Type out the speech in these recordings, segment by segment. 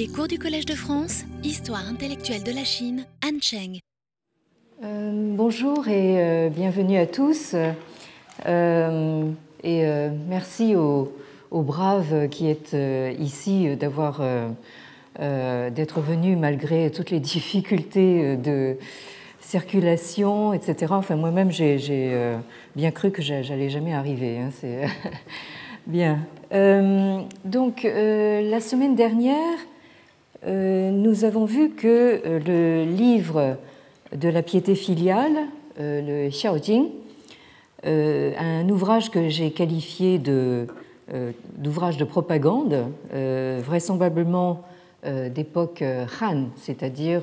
Les cours du Collège de France, Histoire intellectuelle de la Chine, Han Cheng. Euh, bonjour et euh, bienvenue à tous. Euh, et merci aux, braves qui êtes ici d'avoir d'être venus malgré toutes les difficultés de circulation, etc. Enfin, moi-même, j'ai bien cru que j'allais jamais arriver. Hein, c'est bien. donc, la semaine dernière, nous avons vu que euh, le livre de la piété filiale, euh, le Xiaojing, un ouvrage que j'ai qualifié d'ouvrage de, propagande, vraisemblablement d'époque Han, c'est-à-dire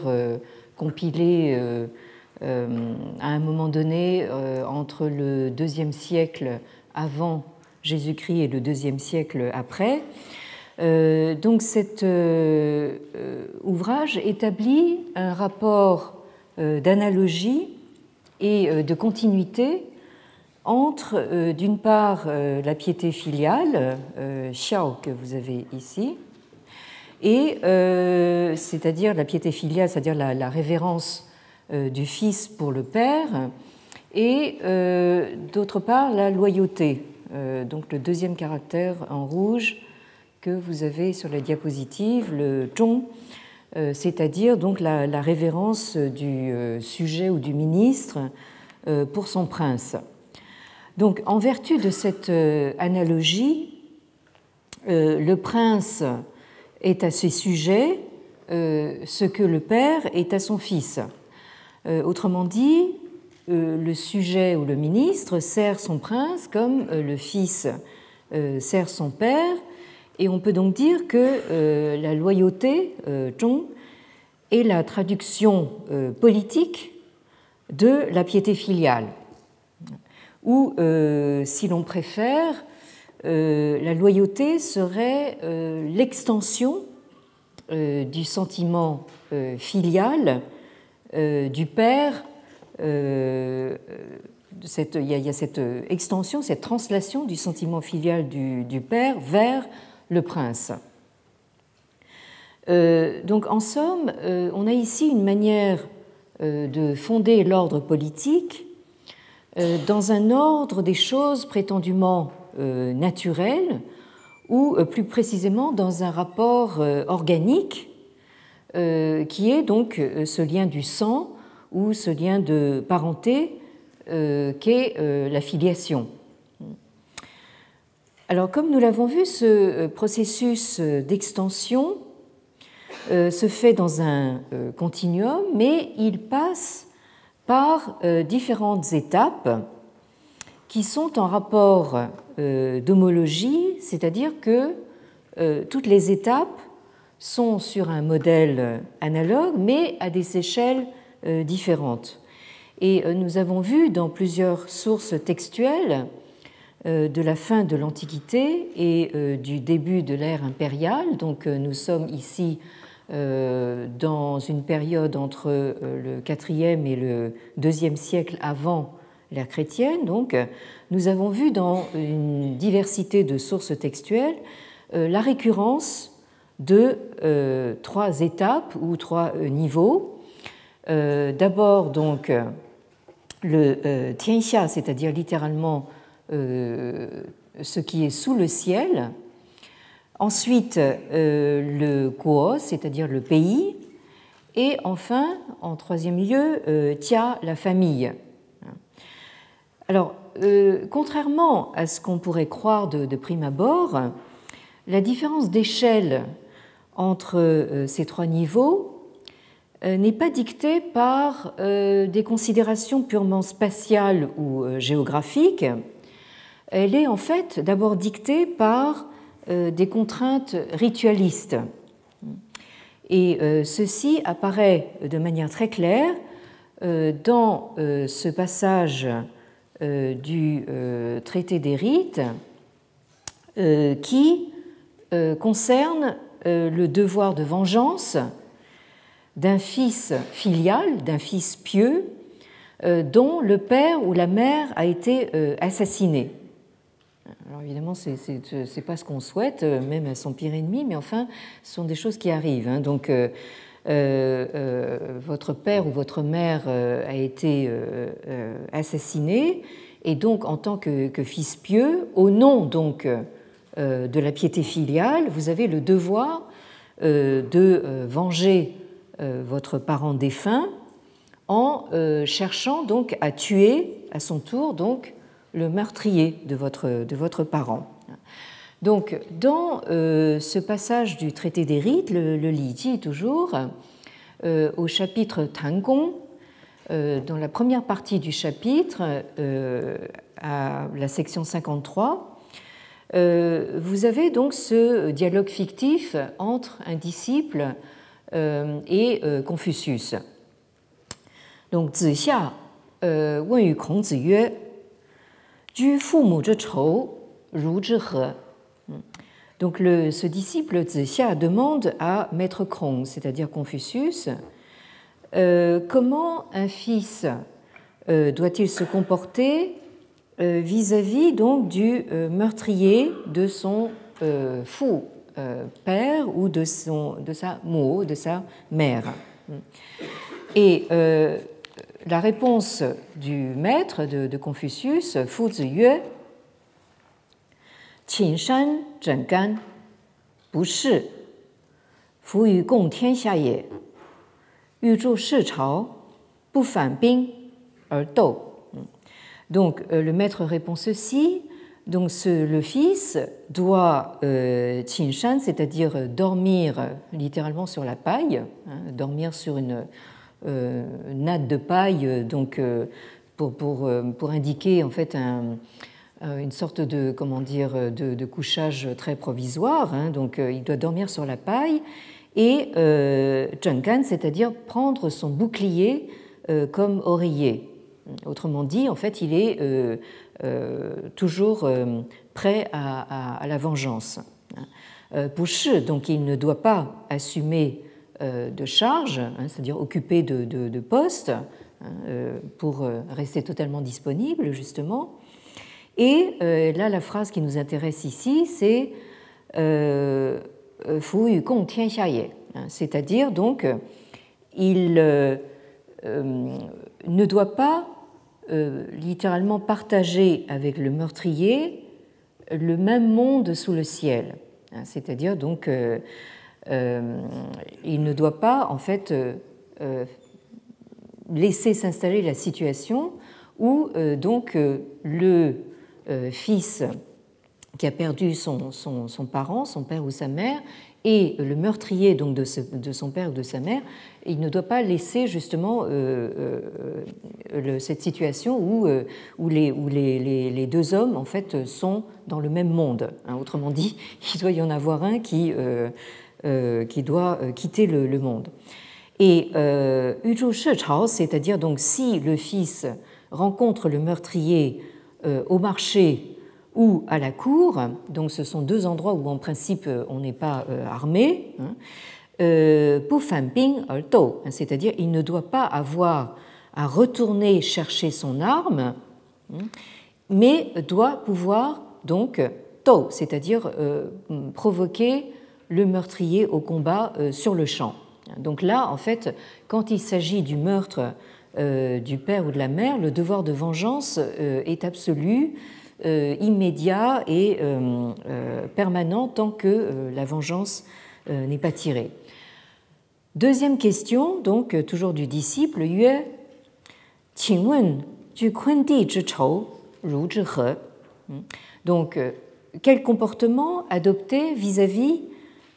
compilé à un moment donné entre le deuxième siècle avant Jésus-Christ et le deuxième siècle après, euh, donc cet euh, euh, ouvrage établit un rapport d'analogie et de continuité entre, d'une part, la piété filiale, Xiao, que vous avez ici, et c'est-à-dire la piété filiale, c'est-à-dire la, révérence du fils pour le père, et d'autre part la loyauté, donc le deuxième caractère en rouge que vous avez sur la diapositive, le zhong, euh, c'est-à-dire donc la, révérence du euh, sujet ou du ministre euh, pour son prince. Donc, en vertu de cette analogie, le prince est à ses sujets ce que le père est à son fils. Autrement dit, le sujet ou le ministre sert son prince comme le fils sert son père, et on peut donc dire que euh, la loyauté, euh, zhong, est la traduction euh, politique de la piété filiale. Ou, si l'on préfère, la loyauté serait l'extension du sentiment filial du père. Cette, il, y a, cette extension, cette translation du sentiment filial du père vers le prince. Euh, donc en somme, euh, on a ici une manière euh, de fonder l'ordre politique dans un ordre des choses prétendument naturelles ou plus précisément dans un rapport organique qui est donc ce lien du sang ou ce lien de parenté qu'est la filiation. Alors, comme nous l'avons vu, ce euh, processus euh, d'extension euh, se fait dans un continuum, mais il passe par différentes étapes qui sont en rapport d'homologie, c'est-à-dire que toutes les étapes sont sur un modèle analogue, mais à des échelles différentes. Et nous avons vu dans plusieurs sources textuelles de la fin de l'Antiquité et euh, du début de l'ère impériale. Donc euh, nous sommes ici dans une période entre le IVe et le IIe siècle avant l'ère chrétienne. Donc nous avons vu dans une diversité de sources textuelles la récurrence de trois étapes ou trois niveaux. D'abord donc le tianxia, c'est-à-dire littéralement euh, ce qui est sous le ciel. Ensuite, euh, le Kuo, c'est-à-dire le pays. Et enfin, en troisième lieu, euh, Tia, la famille. Alors, contrairement à ce qu'on pourrait croire de, de, prime abord, la différence d'échelle entre ces trois niveaux n'est pas dictée par des considérations purement spatiales ou géographiques, elle est en fait d'abord dictée par euh, des contraintes ritualistes. Et euh, ceci apparaît de manière très claire euh, dans ce passage du traité des rites qui concerne le devoir de vengeance d'un fils filial, d'un fils pieux, dont le père ou la mère a été assassiné. Alors évidemment, ce n'est pas ce qu'on souhaite, même à son pire ennemi, mais enfin, ce sont des choses qui arrivent. Hein. Donc, votre père ou votre mère a été assassiné, et donc, en tant que, que fils pieux, au nom donc de la piété filiale, vous avez le devoir de venger votre parent défunt en euh, cherchant donc à tuer à son tour donc le meurtrier de votre, de votre parent. Donc, dans euh, ce passage du traité des rites, le, le Li toujours, euh, au chapitre Tangong, dans la première partie du chapitre, à la section 53, vous avez donc ce dialogue fictif entre un disciple et Confucius. Donc, Donc, le, ce disciple Zixia demande à Maître Kong, c'est-à-dire Confucius, euh, comment un fils euh, doit-il se comporter euh, vis-à-vis du meurtrier de son fou père ou de, sa mot, de sa mère. Et la réponse du maître de, de Confucius, Fu Ziyue, Qin shan zhen gan, bu shi, fu yu gong tian xia ye, yu zhu shi chao, bu fan bing, er dou. Donc euh, le maître répond ceci. Donc le fils doit euh, shan, c'est-à-dire dormir littéralement sur la paille, hein, dormir sur une natte de paille, euh, donc euh, pour, pour, pour, indiquer en fait un, une sorte de comment dire de, couchage très provisoire. Hein, donc il doit dormir sur la paille et euh, c'est-à-dire prendre son bouclier comme oreiller. Autrement dit, en fait, il est euh, euh, toujours prêt à, la vengeance. Boucher, donc il ne doit pas assumer euh, de charge, hein, c'est-à-dire occupé de, postes, hein, euh, pour euh, rester totalement disponible, justement. Et là, la phrase qui nous intéresse ici, c'est Fu yu gong tian hein, c'est-à-dire donc il ne doit pas littéralement partager avec le meurtrier le même monde sous le ciel, c'est-à-dire donc euh, il ne doit pas en fait euh, euh, laisser s'installer la situation où donc le fils qui a perdu son, son, parent, son père ou sa mère, et le meurtrier donc de, son père ou de sa mère, il ne doit pas laisser justement cette situation où, où, les, où les, les, deux hommes en fait sont dans le même monde. Hein. autrement dit, il doit y en avoir un qui euh, qui doit euh, quitter le, monde. Et euh, Yu Chao, c'est-à-dire donc si le fils rencontre le meurtrier au marché ou à la cour, donc ce sont deux endroits où en principe on n'est pas armé, hein, hein, c'est-à-dire il ne doit pas avoir à retourner chercher son arme, hein, mais doit pouvoir donc to, c'est-à-dire provoquer le meurtrier au combat euh, sur le champ. Donc là, en fait, quand il s'agit du meurtre euh, du père ou de la mère, le devoir de vengeance euh, est absolu, immédiat et permanent tant que la vengeance n'est pas tirée. Deuxième question, donc toujours du disciple, Yue, donc, quel comportement adopter vis-à-vis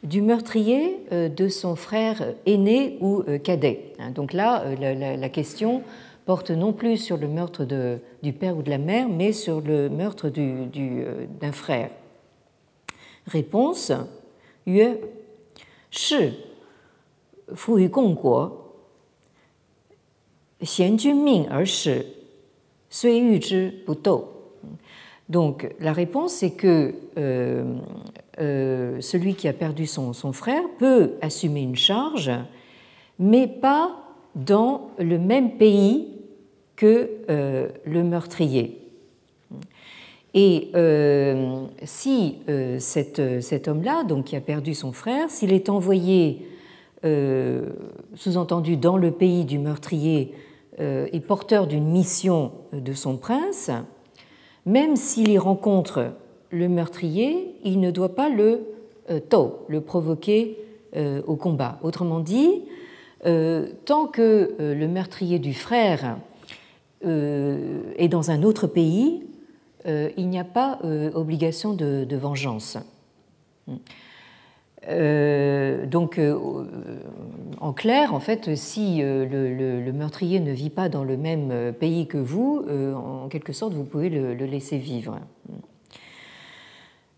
du meurtrier euh, de son frère aîné ou euh, cadet. Hein, donc là, euh, la, question porte non plus sur le meurtre du père ou de la mère, mais sur le meurtre d'un du, frère. Réponse Yue, Shi, Fu ming er shi, Sui yu. Donc la réponse est que euh, celui qui a perdu son, frère peut assumer une charge, mais pas dans le même pays que euh, le meurtrier. Et si cet homme-là, donc qui a perdu son frère, s'il est envoyé, sous-entendu dans le pays du meurtrier, et porteur d'une mission de son prince, même s'il y rencontre le meurtrier, il ne doit pas le euh, le provoquer euh, au combat. Autrement dit, euh, tant que le meurtrier du frère est dans un autre pays, il n'y a pas obligation de, vengeance. Donc, en clair, en fait, si le, meurtrier ne vit pas dans le même pays que vous, en quelque sorte, vous pouvez le laisser vivre.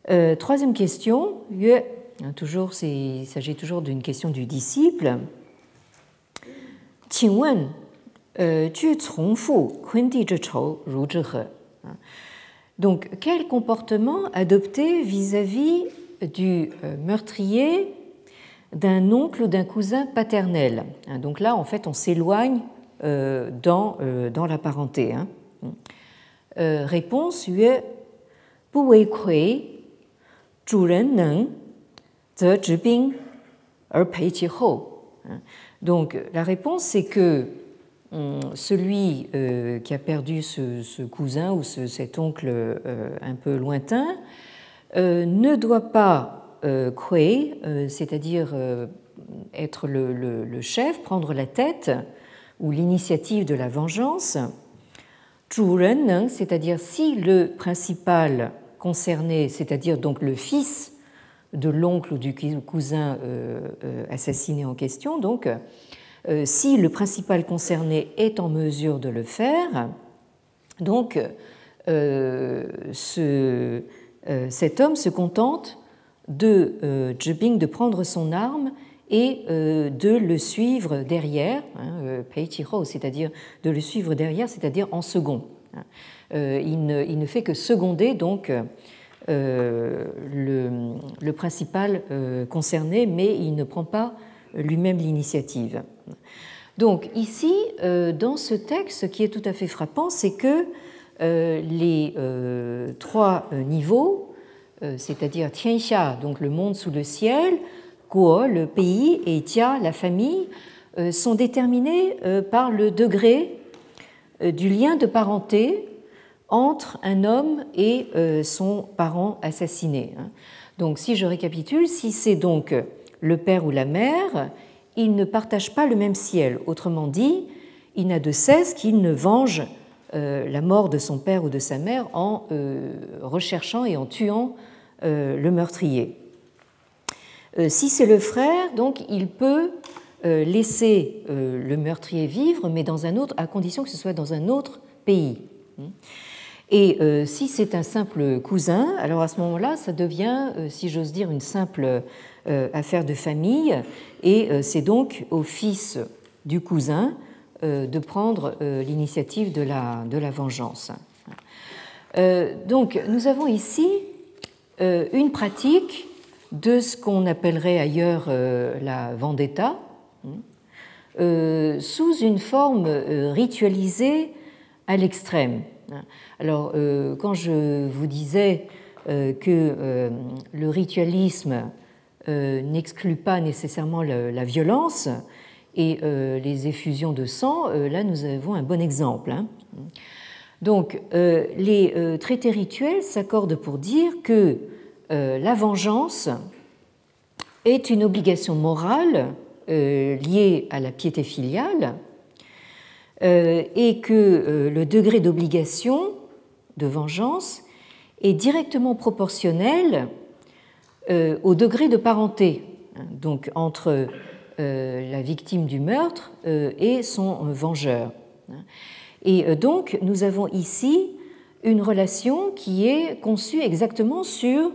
Euh, troisième question, hein, toujours, il s'agit toujours d'une question du disciple. Euh, donc, quel comportement adopter vis-à-vis du euh, meurtrier d'un oncle ou d'un cousin paternel. Hein, donc là, en fait, on s'éloigne euh, euh, dans, la parenté. Hein. Réponse yue Bu kui, er pei. Donc la réponse, c'est que hum, celui qui a perdu ce, cousin ou cet oncle un peu lointain, ne doit pas créer, c'est-à-dire être le, chef, prendre la tête ou l'initiative de la vengeance. c'est-à-dire si le principal concerné, c'est-à-dire donc le fils de l'oncle ou du cousin euh, euh, assassiné en question, donc euh, si le principal concerné est en mesure de le faire, donc ce, cet homme se contente de euh, de prendre son arme et de le suivre derrière, hein, c'est-à-dire de le suivre derrière, c'est-à-dire en second. Hein. Euh, il ne, fait que seconder donc euh, le, principal euh, concerné, mais il ne prend pas lui-même l'initiative. Donc ici, dans ce texte, ce qui est tout à fait frappant, c'est que les trois niveaux, c'est-à-dire Tianxia, donc le monde sous le ciel, Guo, le pays, et Tia, la famille, sont déterminés par le degré du lien de parenté entre un homme et euh, son parent assassiné. Hein. Donc si je récapitule, si c'est donc le père ou la mère, ils ne partagent pas le même ciel. Autrement dit, il n'a de cesse qu'il ne venge euh, la mort de son père ou de sa mère en euh, recherchant et en tuant le meurtrier. Si c'est le frère, donc il peut laisser le meurtrier vivre, mais dans un autre, à condition que ce soit dans un autre pays. Hein. Et euh, si c'est un simple cousin, alors à ce moment-là, ça devient, euh, si j'ose dire, une simple euh, affaire de famille, et c'est donc au fils du cousin de prendre l'initiative de la, vengeance. donc nous avons ici une pratique de ce qu'on appellerait ailleurs la vendetta, sous une forme ritualisée à l'extrême. Alors, euh, quand je vous disais euh, que euh, le ritualisme n'exclut pas nécessairement la violence et les effusions de sang, là nous avons un bon exemple. Hein. Donc, les traités rituels s'accordent pour dire que la vengeance est une obligation morale liée à la piété filiale euh, et que euh, le degré d'obligation de vengeance est directement proportionnel euh, au degré de parenté, hein, donc entre la victime du meurtre et son vengeur. Hein. Et donc nous avons ici une relation qui est conçue exactement sur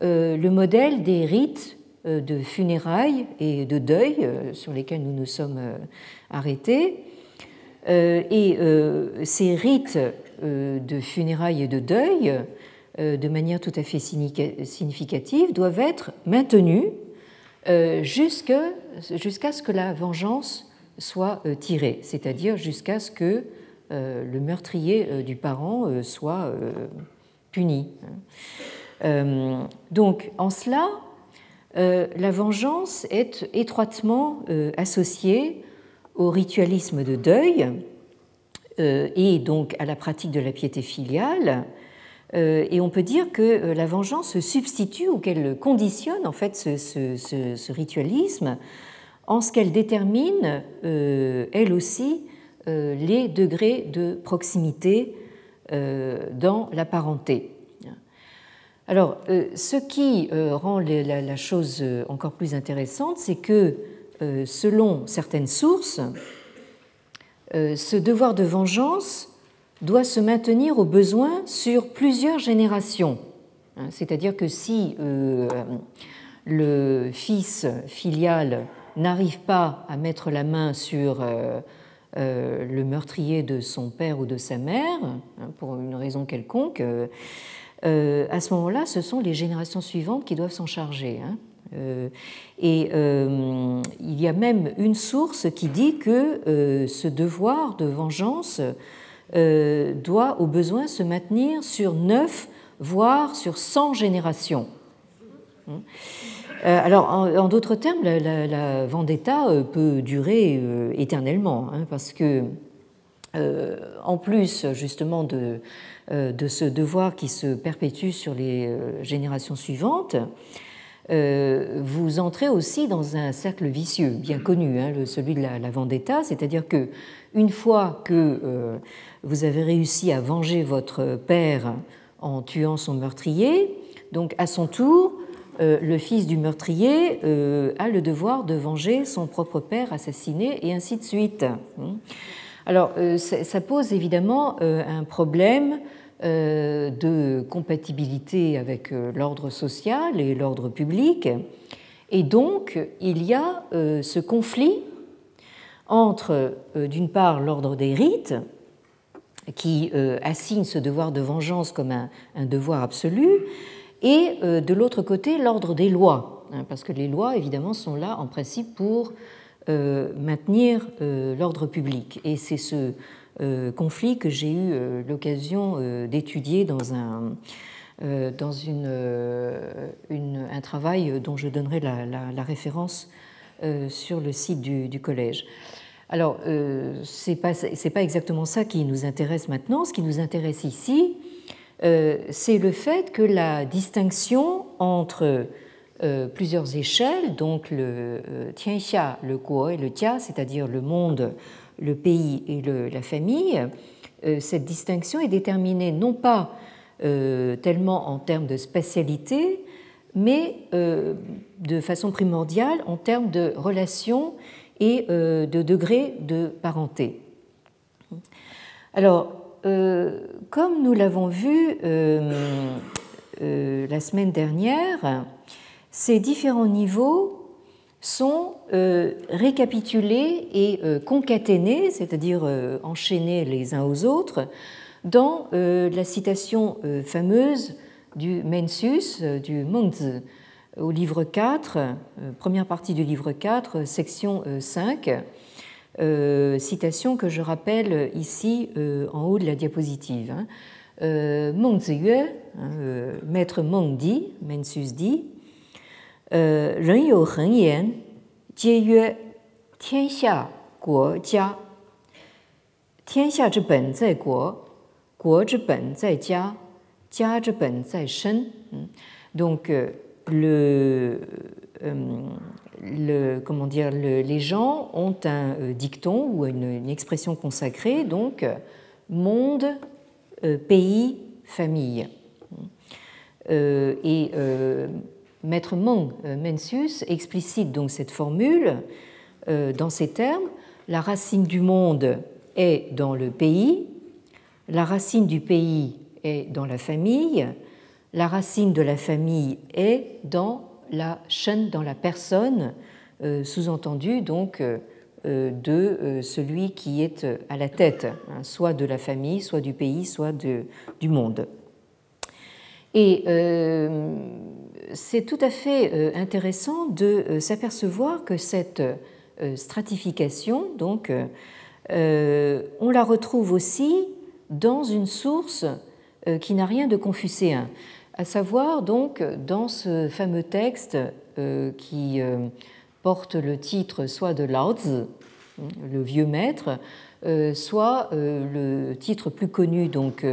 le modèle des rites de funérailles et de deuil sur lesquels nous nous sommes arrêtés, euh, et euh, ces rites euh, de funérailles et de deuil, de manière tout à fait significative, doivent être maintenus jusqu'à ce que la vengeance soit tirée, c'est-à-dire jusqu'à ce que le meurtrier du parent soit puni. donc, en cela, la vengeance est étroitement associée au ritualisme de deuil et donc à la pratique de la piété filiale. Et on peut dire que la vengeance se substitue ou qu'elle conditionne en fait ce ritualisme en ce qu'elle détermine, euh, elle aussi, euh, les degrés de proximité euh, dans la parenté. Alors, ce qui rend la, chose encore plus intéressante, c'est que, selon certaines sources, ce devoir de vengeance doit se maintenir au besoin sur plusieurs générations. Hein, c'est-à-dire que si le fils filial n'arrive pas à mettre la main sur euh, euh, le meurtrier de son père ou de sa mère, hein, pour une raison quelconque, euh, à ce moment-là, ce sont les générations suivantes qui doivent s'en charger. Hein. et il y a même une source qui dit que ce devoir de vengeance doit au besoin se maintenir sur neuf, voire sur cent générations. Hein. Euh, alors, en, d'autres termes, la, vendetta euh, peut durer euh, éternellement, hein, parce que, en plus justement de, ce devoir qui se perpétue sur les générations suivantes, vous entrez aussi dans un cercle vicieux bien connu, hein, celui de la, la vendetta, c'est-à-dire que une fois que vous avez réussi à venger votre père en tuant son meurtrier, donc à son tour, euh, le fils du meurtrier euh, a le devoir de venger son propre père assassiné et ainsi de suite. Alors, euh, ça pose évidemment un problème de compatibilité avec l'ordre social et l'ordre public. Et donc, il y a ce conflit entre, d'une part, l'ordre des rites, qui assigne ce devoir de vengeance comme un, devoir absolu, et euh, de l'autre côté l'ordre des lois, hein, parce que les lois, évidemment, sont là en principe pour euh, maintenir euh, l'ordre public. Et c'est ce conflit que j'ai eu l'occasion d'étudier dans un dans une, un travail dont je donnerai la, référence sur le site du, collège. Alors, ce n'est pas, exactement ça qui nous intéresse maintenant. Ce qui nous intéresse ici, euh, c'est le fait que la distinction entre euh, plusieurs échelles, donc le euh, Tianxia, le Guo et le Jia, c'est-à-dire le monde, le pays et la famille, cette distinction est déterminée non pas tellement en termes de spatialité, mais de façon primordiale en termes de relations et de degrés de parenté. Alors, euh, comme nous l'avons vu euh, euh, la semaine dernière, ces différents niveaux sont récapitulés et concaténés, c'est-à-dire enchaînés les uns aux autres, dans la citation fameuse du Mensus, du Mengzi, au livre 4, première partie du livre 4, section 5 euh, citation que je rappelle ici euh, en haut de la diapositive. Hein. Euh, Meng Ziyue, hein, maître Meng dit, Mensus dit, Ren you heng yan, jie yue, tian xia guo jia. Tian xia zhi ben zai guo, guo zhi ben zai jia, jia zhi ben zai shen. Donc, le, le, comment dire, les gens ont un euh, dicton ou une, expression consacrée, donc monde, euh, pays, famille. Euh, et Maître Meng Mencius explicite donc cette formule dans ces termes la racine du monde est dans le pays, la racine du pays est dans la famille, la racine de la famille est dans la chaîne dans la personne, euh, sous-entendu donc euh, euh, de celui qui est à la tête, hein, soit de la famille, soit du pays, soit du monde. Et c'est tout à fait intéressant de s'apercevoir que cette stratification, donc, on la retrouve aussi dans une source qui n'a rien de confucéen, à savoir donc dans ce fameux texte qui porte le titre soit de Lao le vieux maître, soit le titre plus connu donc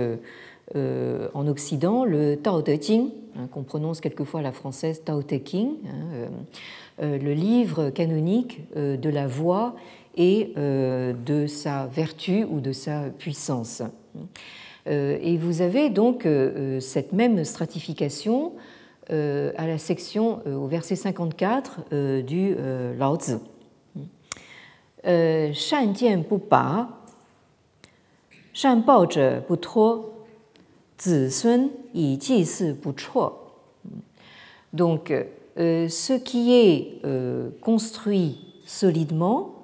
en Occident, le Tao Te Ching, hein, qu'on prononce quelquefois la française Tao Te King, hein, le livre canonique de la voix et euh, de sa vertu ou de sa puissance. Euh, et vous avez donc euh, cette même stratification à la section au verset 54 du Lao Tzu. Shan ba, shan bao zi sun yi ji si bu chuo. Donc, ce qui est construit solidement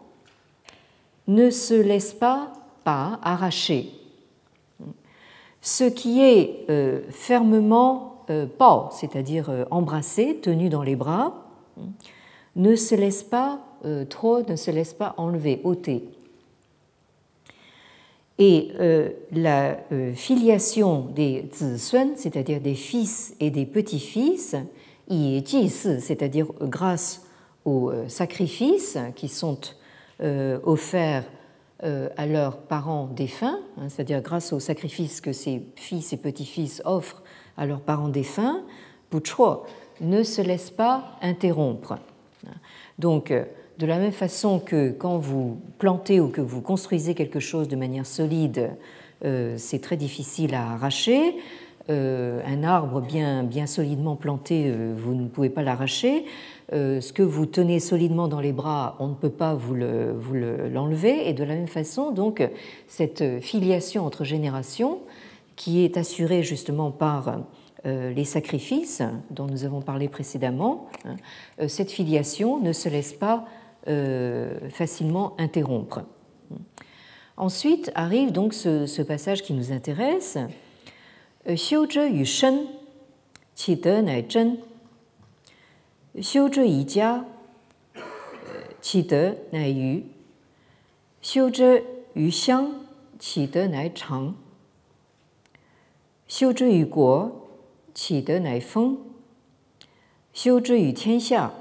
ne se laisse pas, arracher. Ce qui est euh, fermement euh, pas, c'est-à-dire euh, embrassé, tenu dans les bras, ne se laisse pas trop, ne se laisse pas enlever, ôter. Et la filiation des zisuan, c'est-à-dire des fils et des petits-fils, c'est-à-dire grâce aux sacrifices qui sont euh, offerts euh, à leurs parents défunts, hein, c'est-à-dire grâce au sacrifice que ces fils et petits-fils offrent à leurs parents défunts, Puchua ne se laisse pas interrompre. Donc, euh, de la même façon que quand vous plantez ou que vous construisez quelque chose de manière solide, c'est très difficile à arracher. un arbre bien, bien solidement planté, vous ne pouvez pas l'arracher. Euh, ce que vous tenez solidement dans les bras, on ne peut pas vous l'enlever. Le, et de la même façon, donc, cette filiation entre générations, qui est assurée justement par euh, les sacrifices dont nous avons parlé précédemment, hein, euh, cette filiation ne se laisse pas euh, facilement interrompre. Ensuite arrive donc ce, passage qui nous intéresse. Euh, Xiu yu shen, qi de nai zhen. Xiu yi jia, euh, nai yu. Xiu yu xiang, qi nai chang. Xiu yu guo, qi de nai feng. Xiu yu tian xia,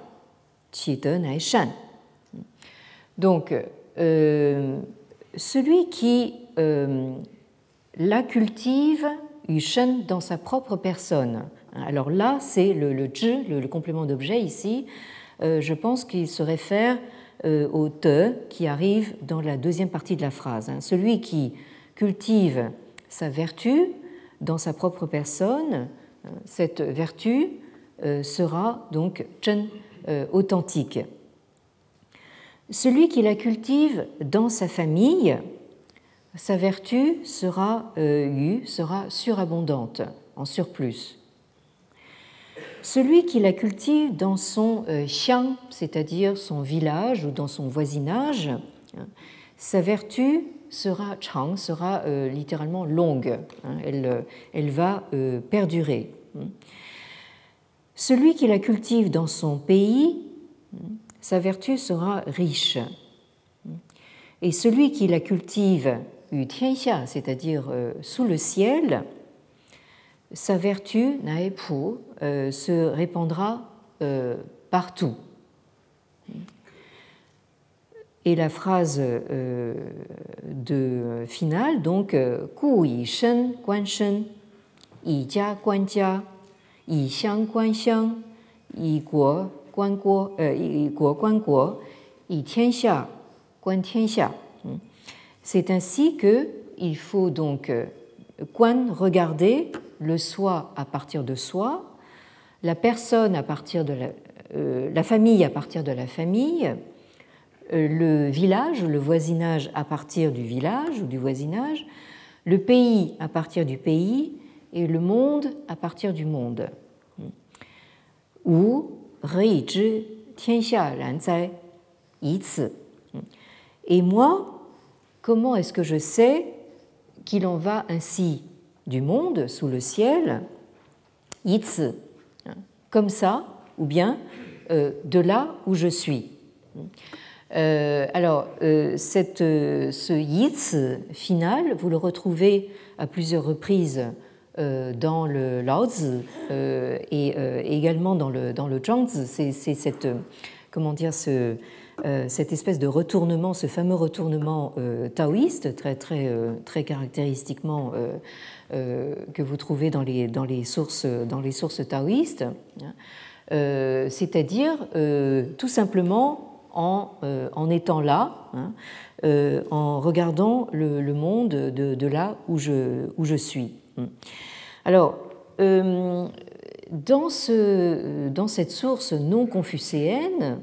qi nai shan. Donc, euh, celui qui euh, la cultive, Yushen, dans sa propre personne. Alors là, c'est le, le le, complément d'objet ici. Euh, je pense qu'il se réfère au te qui arrive dans la deuxième partie de la phrase. Hein. Celui qui cultive sa vertu dans sa propre personne, cette vertu sera donc chen authentique. Celui qui la cultive dans sa famille, sa vertu sera yu, sera surabondante, en surplus. Celui qui la cultive dans son euh, c'est-à-dire son village ou dans son voisinage, hein, sa vertu sera chang, sera euh, littéralement longue, hein, elle, va euh, perdurer. Hein. Celui qui la cultive dans son pays, sa vertu sera riche. Et celui qui la cultive c'est-à-dire sous le ciel, sa vertu, naepu, euh, se répandra euh, partout. Et la phrase euh, de finale, donc, ku yi shen guan shen, yi jia guan jia, yi xiang guan xiang, yi guo C'est ainsi que il faut donc guan regarder le soi à partir de soi, la personne à partir de la, euh, famille à partir de la famille, euh, le village, le voisinage à partir du village ou du voisinage, le pays à partir du pays et le monde à partir du monde. Ou Et moi, comment est-ce que je sais qu'il en va ainsi du monde sous le ciel, yitz, comme ça, ou bien euh, de là où je suis. Euh, alors, euh, ce yitz final, vous le retrouvez à plusieurs reprises dans le Laozi et également dans le, dans le Zhangzi. C'est cette, comment dire, ce, cette espèce de retournement, ce fameux retournement taoïste, très, très, très caractéristiquement que vous trouvez dans les, dans les, sources, dans les sources taoïstes, c'est-à-dire tout simplement en, en étant là, hein, euh, en regardant le, monde de, là où je, où je, suis. Alors, euh, dans, ce, dans, cette source non confucéenne,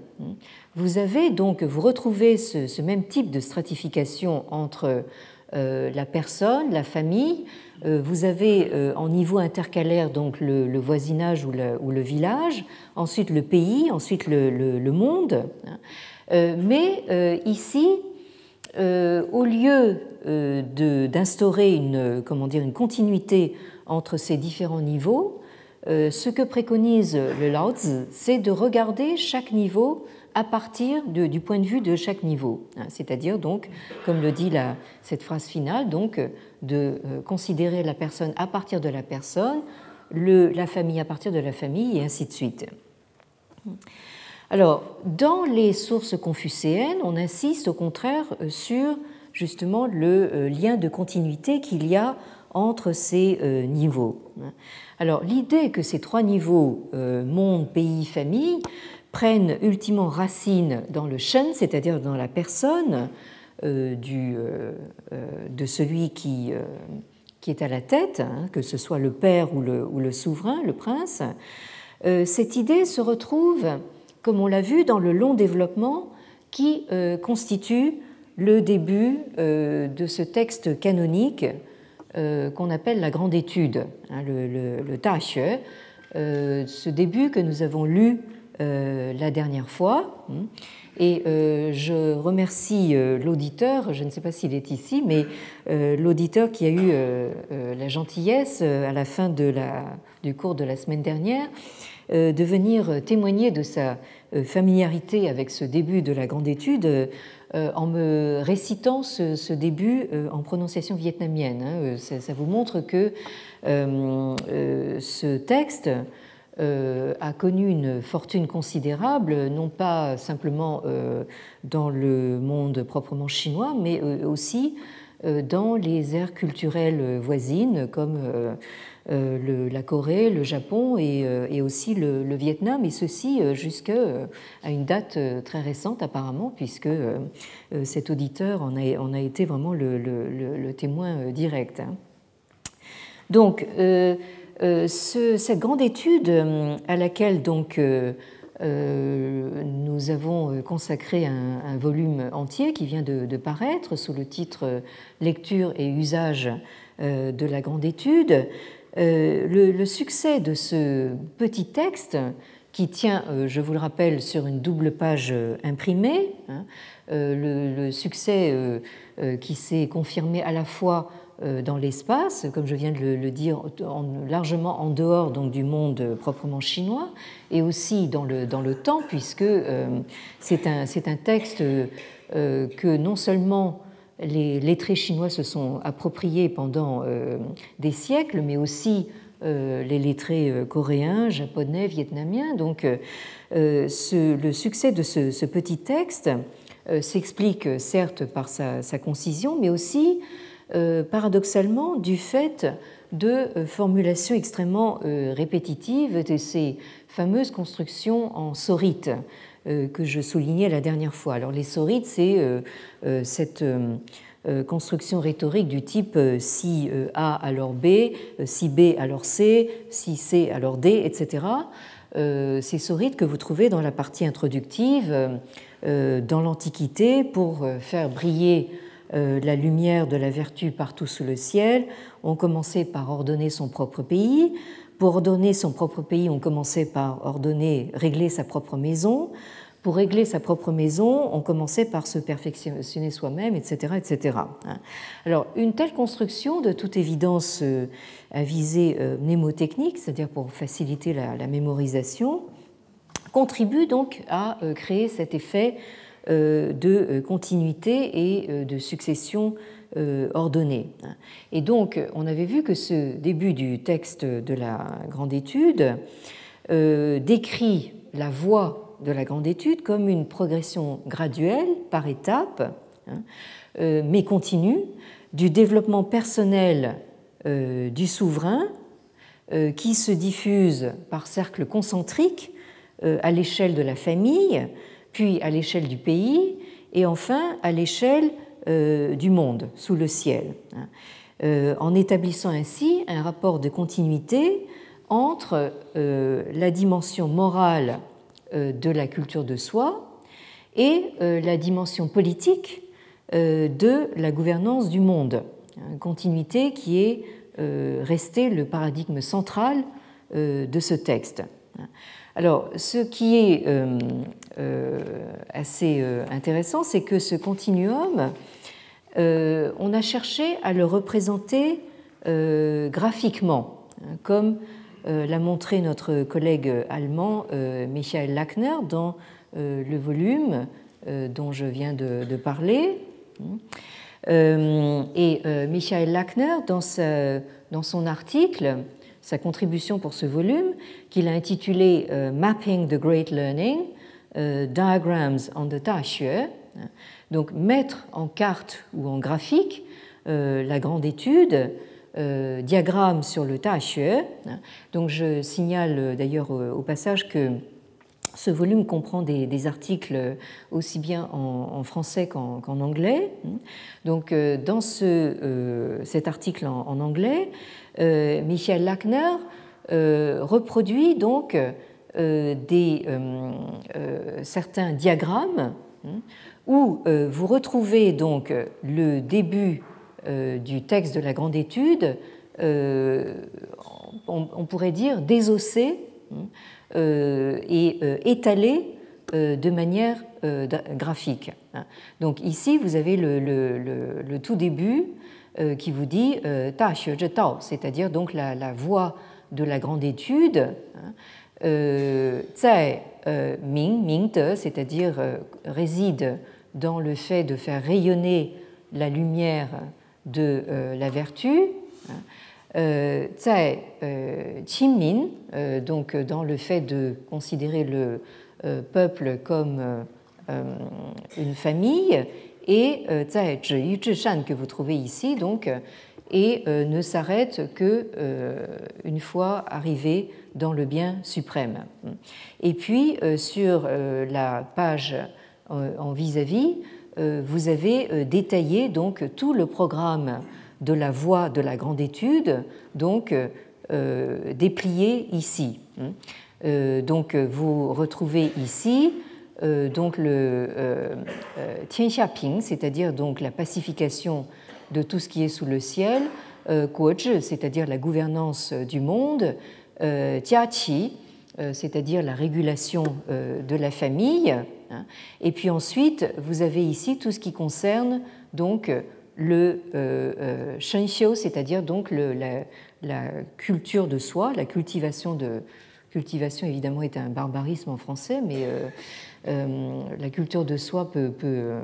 vous avez donc, vous retrouvez ce, même type de stratification entre euh, la personne, la famille. vous avez en niveau intercalaire donc le, voisinage ou le, village, ensuite le pays, ensuite le monde. mais ici, euh, au lieu euh, d'instaurer une, une continuité entre ces différents niveaux, euh, ce que préconise le Lao c'est de regarder chaque niveau à partir du point de vue de chaque niveau. Hein, c'est-à-dire, donc, comme le dit cette phrase finale, donc, de considérer la personne à partir de la personne, la famille à partir de la famille, et ainsi de suite. Alors, dans les sources confucéennes, on insiste au contraire euh, sur justement le euh, lien de continuité qu'il y a entre ces euh, niveaux. Alors, l'idée que ces trois niveaux, monde, pays, famille, prennent ultimement racine dans le shen, c'est-à-dire dans la personne de celui qui, est à la tête, hein, que ce soit le père ou le souverain, le prince, cette idée se retrouve comme on l'a vu dans le long développement qui euh, constitue le début euh, de ce texte canonique euh, qu'on appelle la Grande Étude, hein, le, le, ce début que nous avons lu la dernière fois. Hein. Et je remercie l'auditeur, je ne sais pas s'il est ici, mais l'auditeur qui a eu la gentillesse à la fin du cours de la semaine dernière de venir témoigner de sa euh, familiarité avec ce début de la grande étude euh, en me récitant ce, début en prononciation vietnamienne. Hein. Ça, vous montre que ce texte a connu une fortune considérable, non pas simplement dans le monde proprement chinois, mais aussi dans les aires culturelles voisines comme euh, la Corée, le Japon et, euh, aussi le, Vietnam, et ceci euh, jusqu'à une date très récente apparemment, puisque cet auditeur en a, été vraiment le, témoin direct. Hein. Donc, cette grande étude à laquelle donc nous avons consacré un, volume entier qui vient de, paraître sous le titre Lecture et usage de la grande étude. Euh, le, succès de ce petit texte, qui tient, euh, je vous le rappelle, sur une double page euh, imprimée, hein, le, succès qui s'est confirmé à la fois dans l'espace, comme je viens de le, dire, largement en dehors donc, du monde proprement chinois, et aussi dans le, dans le temps, puisque c'est un, un, texte que non seulement les lettrés chinois se sont appropriés pendant euh, des siècles, mais aussi euh, les lettrés euh, coréens, japonais, vietnamiens. Donc le succès de ce, petit texte s'explique certes par sa, concision, mais aussi paradoxalement du fait de formulations extrêmement répétitives de ces fameuses constructions en sorite que je soulignais la dernière fois. Alors les sorites, c'est euh, euh, cette construction rhétorique du type si A alors B, si B alors C, si C alors D, etc. Ces sorites que vous trouvez dans la partie introductive dans l'Antiquité pour faire briller la lumière de la vertu partout sous le ciel. On commençait par ordonner son propre pays. Pour ordonner son propre pays, on commençait par ordonner, régler sa propre maison. Pour régler sa propre maison, on commençait par se perfectionner soi-même, etc., etc. Alors, une telle construction, de toute évidence, euh, à visée euh, mnémotechnique, c'est-à-dire pour faciliter la, mémorisation, contribue donc à euh, créer cet effet de continuité et de succession ordonnée. Et donc, on avait vu que ce début du texte de la grande étude décrit la voie de la grande étude comme une progression graduelle, par étapes, hein, mais continue, du développement personnel du souverain qui se diffuse par cercles concentriques à l'échelle de la famille, puis à l'échelle du pays, et enfin à l'échelle euh, du monde, sous le ciel, hein. euh, en établissant ainsi un rapport de continuité entre euh, la dimension morale de la culture de soi et la dimension politique de la gouvernance du monde, une continuité qui est restée le paradigme central de ce texte. Alors, ce qui est euh, euh, assez euh, intéressant, c'est que ce continuum, on a cherché à le représenter graphiquement, hein, comme l'a montré notre collègue allemand Michael Lackner dans le volume dont je viens de, parler. Et Michael Lackner, dans, son article, sa contribution pour ce volume, qu'il a intitulé euh, Mapping the Great Learning, euh, Diagrams on the Taxue, donc mettre en carte ou en graphique euh, la grande étude, diagramme sur le Taxue. Donc je signale d'ailleurs au passage que ce volume comprend des, articles aussi bien en, français qu'en anglais. Donc, dans ce, cet article en anglais, euh, Michel Lackner euh, reproduit donc euh, des, certains diagrammes hein, où vous retrouvez donc le début du texte de la grande étude, on, pourrait dire désossé hein, et étalé de manière graphique. Hein. Donc ici, vous avez le, tout début euh, qui vous dit euh, Ta Tao, c'est-à-dire donc la, la, voie de la grande étude, euh, Zai Ming, Ming c'est-à-dire réside dans le fait de faire rayonner la lumière de la vertu. Hein, Zai Qin Min, donc dans le fait de considérer le peuple comme une famille, et euh, Zai Zhi que vous trouvez ici, donc, euh, et euh, ne s'arrête que une fois arrivé dans le bien suprême. Et puis sur la page en vis-à-vis, vous avez détaillé donc tout le programme de la voie de la grande étude, donc déplié ici. Donc vous retrouvez ici euh, donc le euh, euh, c'est-à-dire donc la pacification de tout ce qui est sous le ciel, c'est-à-dire la gouvernance du monde, Jiaqi, c'est-à-dire la régulation de la famille, hein. et puis ensuite vous avez ici tout ce qui concerne donc le Shenxiu, c'est-à-dire donc la, culture de soi, la cultivation de cultivation évidemment est un barbarisme en français, mais euh, la culture de soi peut, euh,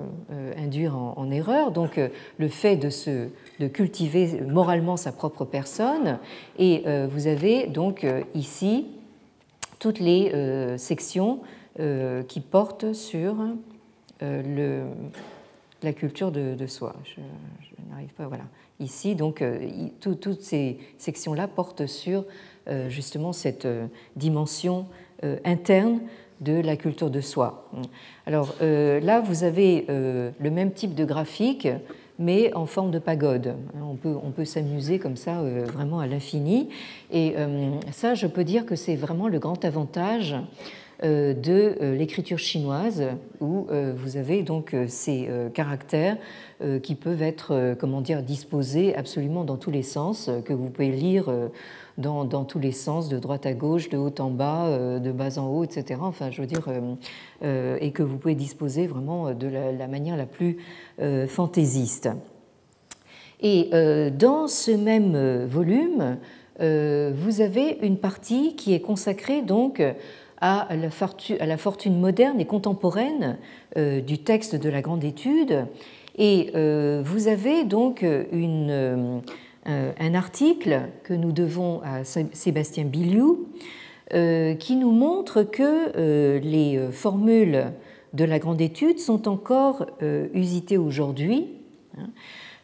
induire en, erreur. Donc euh, le fait de, cultiver moralement sa propre personne. Et vous avez donc ici toutes les sections qui portent sur la culture de, soi. Je, n'arrive pas, voilà. Ici, donc, toutes ces sections-là portent sur justement cette dimension interne de la culture de soi. Alors euh, là, vous avez euh, le même type de graphique, mais en forme de pagode. On peut, on peut s'amuser comme ça euh, vraiment à l'infini. Et ça, je peux dire que c'est vraiment le grand avantage de l'écriture chinoise, où vous avez donc ces caractères qui peuvent être, comment dire, disposés absolument dans tous les sens, que vous pouvez lire dans, dans, tous les sens, de droite à gauche, de haut en bas, euh, de bas en haut, etc. Enfin, je veux dire, euh, euh, et que vous pouvez disposer vraiment de la, manière la plus fantaisiste. Et dans ce même volume, vous avez une partie qui est consacrée donc à la, fortune, moderne et contemporaine du texte de la grande étude Et vous avez donc une, un article que nous devons à Sébastien Biliou qui nous montre que les formules de la grande étude sont encore usitées aujourd'hui. Hein,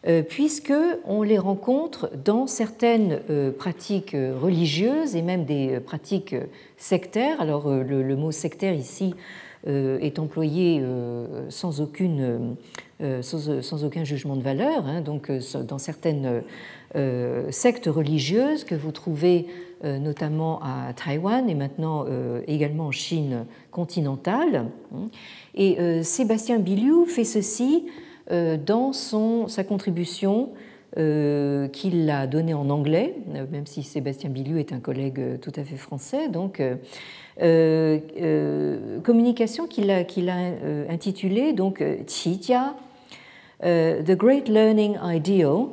euh, puisqu'on les rencontre dans certaines euh, pratiques euh, religieuses et même des pratiques sectaires. Alors le, mot sectaire ici est employé sans, aucune, sans, aucun jugement de valeur, hein, donc dans certaines sectes religieuses que vous trouvez notamment à Taïwan et maintenant également en Chine continentale. Hein. Et Sébastien Biliou fait ceci dans son, sa contribution euh, qu'il a donnée en anglais, euh, même si Sébastien Bilieu est un collègue tout à fait français. Donc, communication qu'il a, qu'il a intitulée donc Qijia, The Great Learning Ideal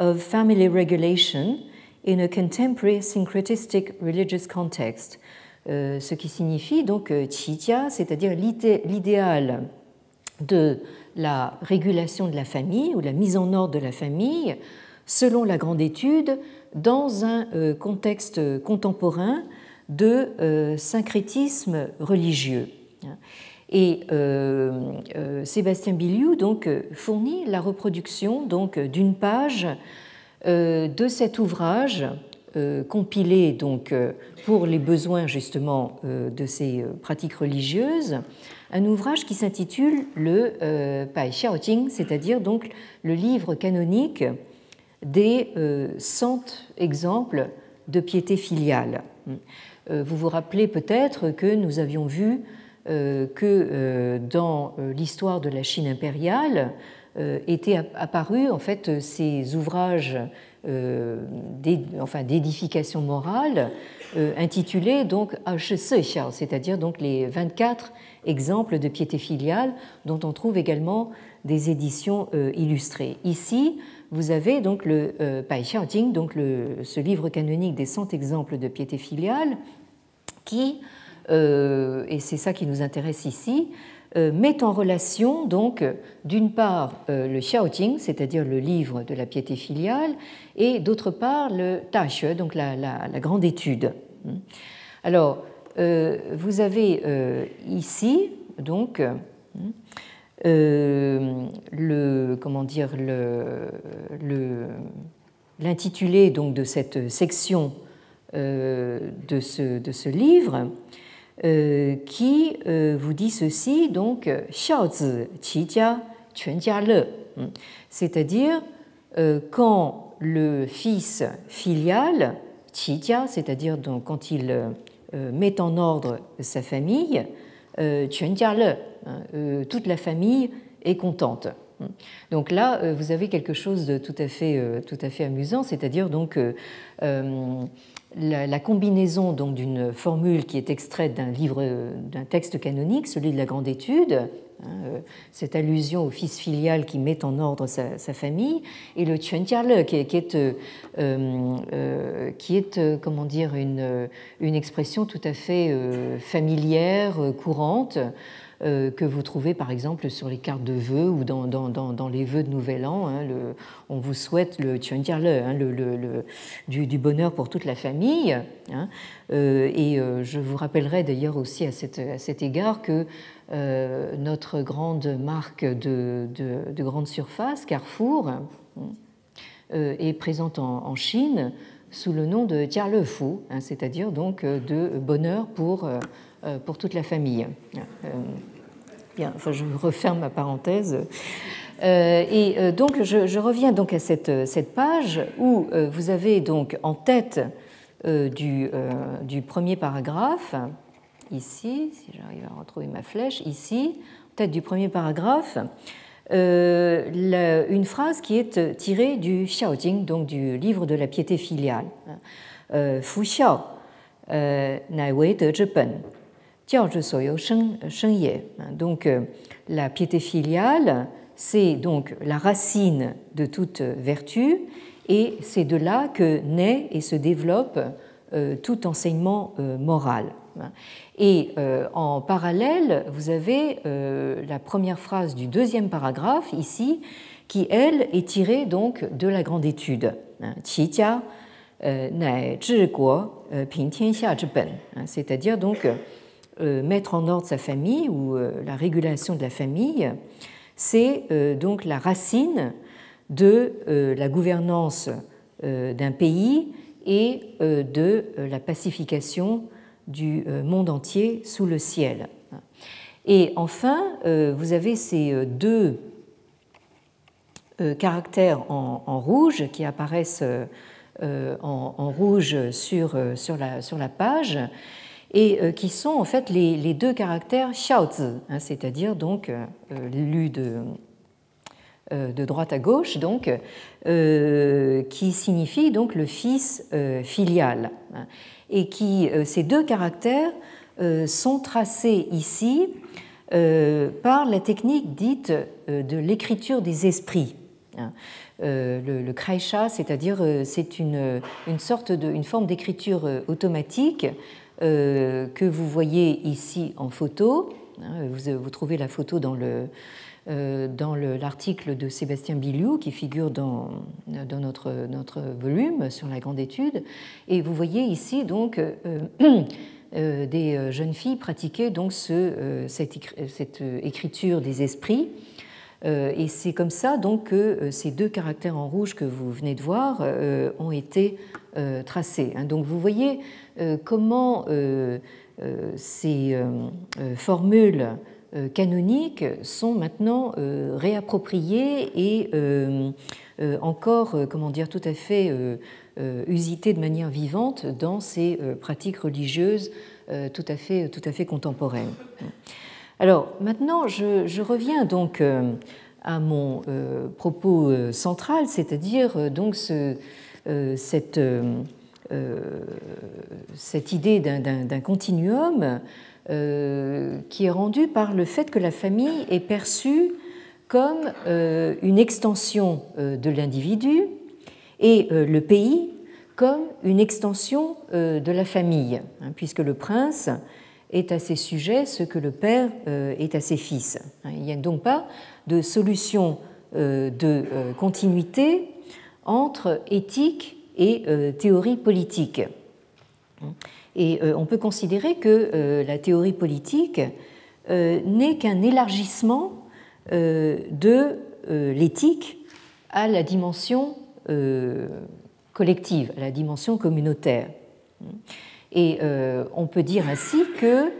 of Family Regulation in a Contemporary Syncretistic Religious Context. ce qui signifie donc Qijia, c'est-à-dire l'idéal de la régulation de la famille ou la mise en ordre de la famille selon la grande étude dans un euh, contexte contemporain de euh, syncrétisme religieux. Et euh, Sébastien Biliou donc fournit la reproduction d'une page de cet ouvrage compilé donc pour les besoins justement de ces pratiques religieuses un ouvrage qui s'intitule le euh, Pai Xiaojing, c'est-à-dire donc le livre canonique des euh, cent exemples de piété filiale. Euh, vous vous rappelez peut-être que nous avions vu que dans l'histoire de la Chine impériale étaient apparus en fait ces ouvrages d'édification morale intitulés donc c'est-à-dire donc les 24 exemple de piété filiale dont on trouve également des éditions euh, illustrées. Ici, vous avez donc le euh, Pai Xiaojing, donc ce livre canonique des 100 exemples de piété filiale, qui, euh, et c'est ça qui nous intéresse ici, met en relation donc d'une part le Xiaojing, c'est-à-dire le livre de la piété filiale, et d'autre part le Taxe, donc la, la, grande étude. Alors, euh, vous avez euh, ici donc euh, le comment dire le l'intitulé donc de cette section de ce, de ce livre qui vous dit ceci donc Xiaozi Qijia Quanjia Le, c'est-à-dire quand le fils filial Qijia, c'est-à-dire donc quand il euh, met en ordre sa famille, euh, hein, euh, toute la famille est contente. Donc là, vous avez quelque chose de tout à fait, tout à fait amusant, c'est-à-dire donc la, combinaison donc d'une formule qui est extraite d'un livre, d'un texte canonique, celui de la Grande Étude, euh, cette allusion au fils filial qui met en ordre sa, famille, et le Quanjiale, qui, qui est, euh, euh, qui est comment dire, une, une, expression tout à fait familière, courante, que vous trouvez par exemple sur les cartes de vœux ou dans, dans, dans, les vœux de Nouvel An. Hein, le, on vous souhaite le Quanjiale, hein, le, le, du, bonheur pour toute la famille. Hein, et je vous rappellerai d'ailleurs aussi à, cette, à cet égard que euh, notre grande marque de, de, grande surface, Carrefour, euh, est présente en, Chine sous le nom de Jialefu, hein, c'est-à-dire donc euh, de bonheur pour, pour toute la famille. Bien, je referme ma parenthèse. et donc, je, reviens donc à cette, page où vous avez donc en tête du premier paragraphe ici, si j'arrive à retrouver ma flèche, ici, tête du premier paragraphe, euh, une phrase qui est tirée du Xiaojing, donc du livre de la piété filiale. Euh, Fu Xiao, euh, Nai Wei De Zhi Ben, Jiao Zhi So You Sheng Ye. Donc, la piété filiale, c'est donc la racine de toute vertu, et c'est de là que naît et se développe tout enseignement moral. Et en parallèle, vous avez la première phrase du deuxième paragraphe ici, qui elle est tirée donc de la grande étude. Qijia c'est-à-dire donc mettre en ordre sa famille ou la régulation de la famille, c'est donc la racine de la gouvernance d'un pays et de la pacification du monde entier sous le ciel. Et enfin, vous avez ces deux caractères en, rouge qui apparaissent euh, en, rouge sur, euh, sur, la, sur la page et euh, qui sont en fait les, deux caractères xiaozi, hein, c'est-à-dire donc lu de, de droite à gauche, donc, qui signifie donc le fils filial. Hein, et qui, ces deux caractères sont tracés ici par la technique dite de l'écriture des esprits. Hein. Euh, le, le c'est-à-dire euh, c'est une, une, forme d'écriture euh, automatique que vous voyez ici en photo. Hein, vous trouvez la photo dans le, dans l'article de Sébastien Biliou qui figure dans, notre, volume sur la grande étude. Et vous voyez ici donc des jeunes filles pratiquer donc ce, cette, écriture des esprits euh, et c'est comme ça donc que euh, ces deux caractères en rouge que vous venez de voir euh, ont été tracés. Hein. Donc vous voyez comment ces formules canoniques sont maintenant réappropriées et encore, comment dire, tout à fait usitées de manière vivante dans ces pratiques religieuses tout à fait, tout à fait contemporaines. Alors maintenant, je, reviens donc euh, à mon euh, propos euh, central, c'est-à-dire donc cette, cette, idée d'un continuum qui est rendu par le fait que la famille est perçue comme une extension de l'individu et le pays comme une extension de la famille, hein, puisque le prince est à ses sujets ce que le père euh, est à ses fils. Il n'y a donc pas de solution euh, de euh, continuité entre éthique et théorie politique. Et on peut considérer que la théorie politique n'est qu'un élargissement de l'éthique à la dimension collective, à la dimension communautaire. Et euh, on peut dire ainsi que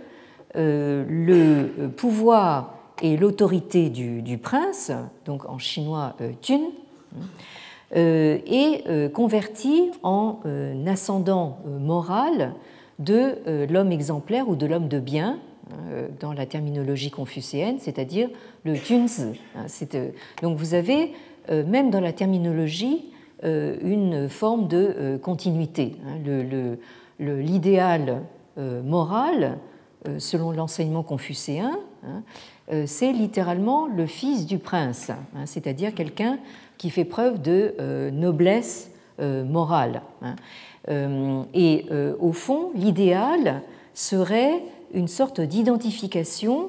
euh, le pouvoir et l'autorité du, prince, donc en chinois Jun, euh, est converti en ascendant moral de l'homme exemplaire ou de l'homme de bien, dans la terminologie confucéenne, c'est-à-dire le Junzi. Donc vous avez, même dans la terminologie, une forme de continuité. Hein. L'idéal euh, moral, euh, selon l'enseignement confucéen, hein, euh, c'est littéralement le fils du prince, hein, c'est-à-dire quelqu'un qui fait preuve de noblesse morale. Hein. Et au fond, l'idéal serait une sorte d'identification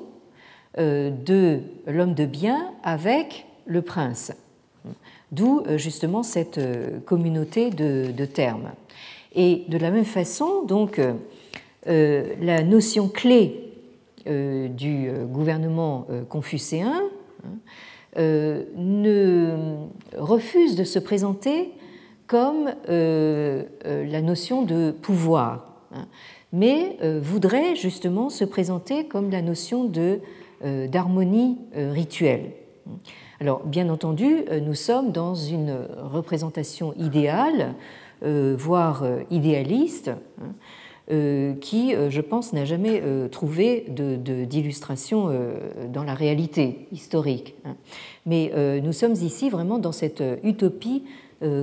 de l'homme de bien avec le prince. D'où justement cette communauté de termes. Et de la même façon, donc, euh, euh, la notion clé euh, du gouvernement confucéen hein, ne refuse de se présenter comme la notion de pouvoir, hein, mais voudrait justement se présenter comme la notion d'harmonie rituelle. Alors, bien entendu, nous sommes dans une représentation idéale euh, voire euh, idéaliste, hein, euh, qui, je pense, n'a jamais trouvé d'illustration dans la réalité historique. Hein. Mais nous sommes ici vraiment dans cette utopie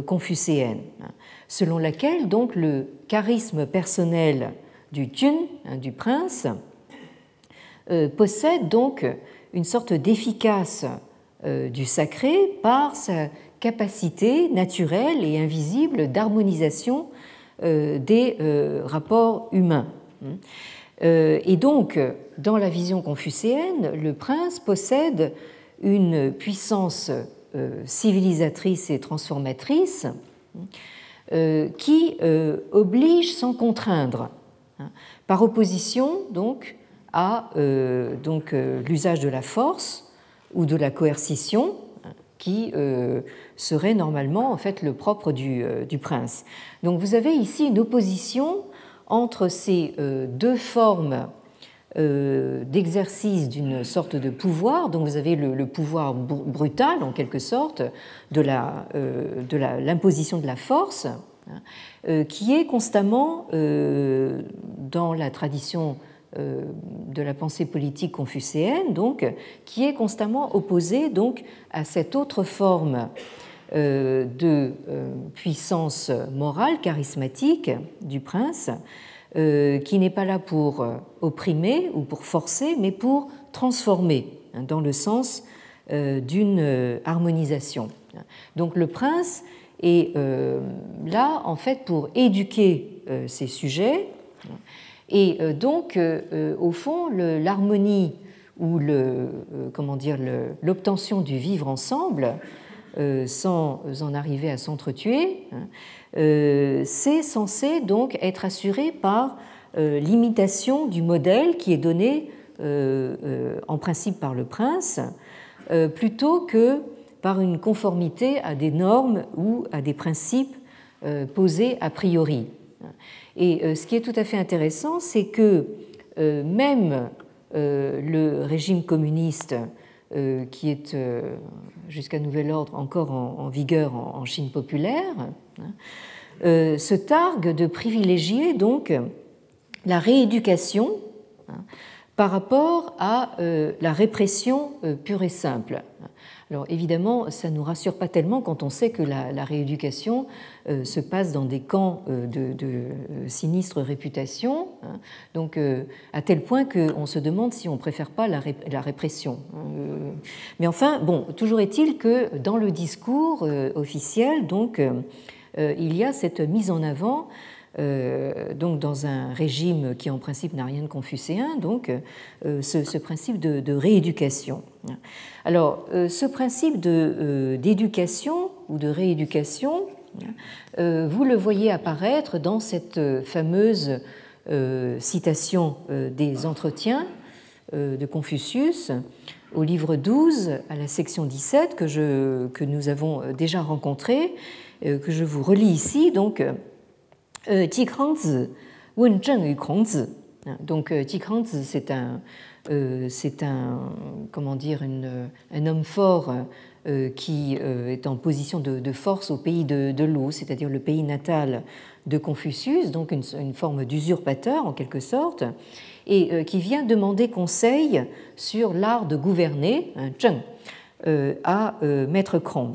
confucéenne, hein, selon laquelle donc le charisme personnel du Tun, du prince, possède donc une sorte d'efficace du sacré par sa capacité naturelle et invisible d'harmonisation des rapports humains. Et donc, dans la vision confucéenne, le prince possède une puissance civilisatrice et transformatrice qui oblige sans contraindre, hein, par opposition donc à donc l'usage de la force ou de la coercition qui euh, serait normalement en fait le propre du, euh, prince. Donc vous avez ici une opposition entre ces euh, deux formes d'exercice d'une sorte de pouvoir. Donc vous avez le, pouvoir brutal en quelque sorte de l'imposition de, de, la force, hein, qui est constamment dans la tradition euh, de la pensée politique confucéenne, donc, qui est constamment opposée donc, à cette autre forme euh, de euh, puissance morale, charismatique du prince, qui n'est pas là pour opprimer ou pour forcer, mais pour transformer, hein, dans le sens d'une harmonisation. Donc le prince est là, en fait, pour éduquer ces sujets et euh, donc, euh, euh, au fond, l'harmonie ou comment dire, l'obtention du vivre ensemble, sans en arriver à s'entretuer, hein, c'est censé donc être assuré par l'imitation du modèle qui est donné en principe par le prince, plutôt que par une conformité à des normes ou à des principes posés a priori. Et euh, ce qui est tout à fait intéressant, c'est que euh, même euh, le régime communiste, qui est jusqu'à nouvel ordre encore en, vigueur en, Chine populaire, hein, se targue de privilégier donc la rééducation hein, par rapport à la répression pure et simple. Alors évidemment, ça ne nous rassure pas tellement quand on sait que la, rééducation euh, se passe dans des camps euh, de, euh, sinistre réputation, hein. donc à tel point qu'on se demande si on préfère pas la, répression. Hein. mais enfin, bon, toujours est-il que dans le discours officiel, donc, il y a cette mise en avant euh, donc dans un régime qui en principe n'a rien de confucéen, donc euh, ce, principe de, rééducation. Alors euh, ce principe d'éducation ou de rééducation, vous le voyez apparaître dans cette fameuse citation des entretiens de Confucius au livre 12 à la section 17 que, je, que nous avons déjà rencontré, que je vous relis ici. Donc, Ji Krangzi Wen Zheng yu Kongzi. Donc Ji Krangzi, c'est un, euh, c'est un, comment dire, un homme fort euh, qui euh, est en position de, force au pays de, l'eau, c'est-à-dire le pays natal de Confucius, donc une, forme d'usurpateur en quelque sorte, et qui vient demander conseil sur l'art de gouverner, Zheng, à Maître Krong.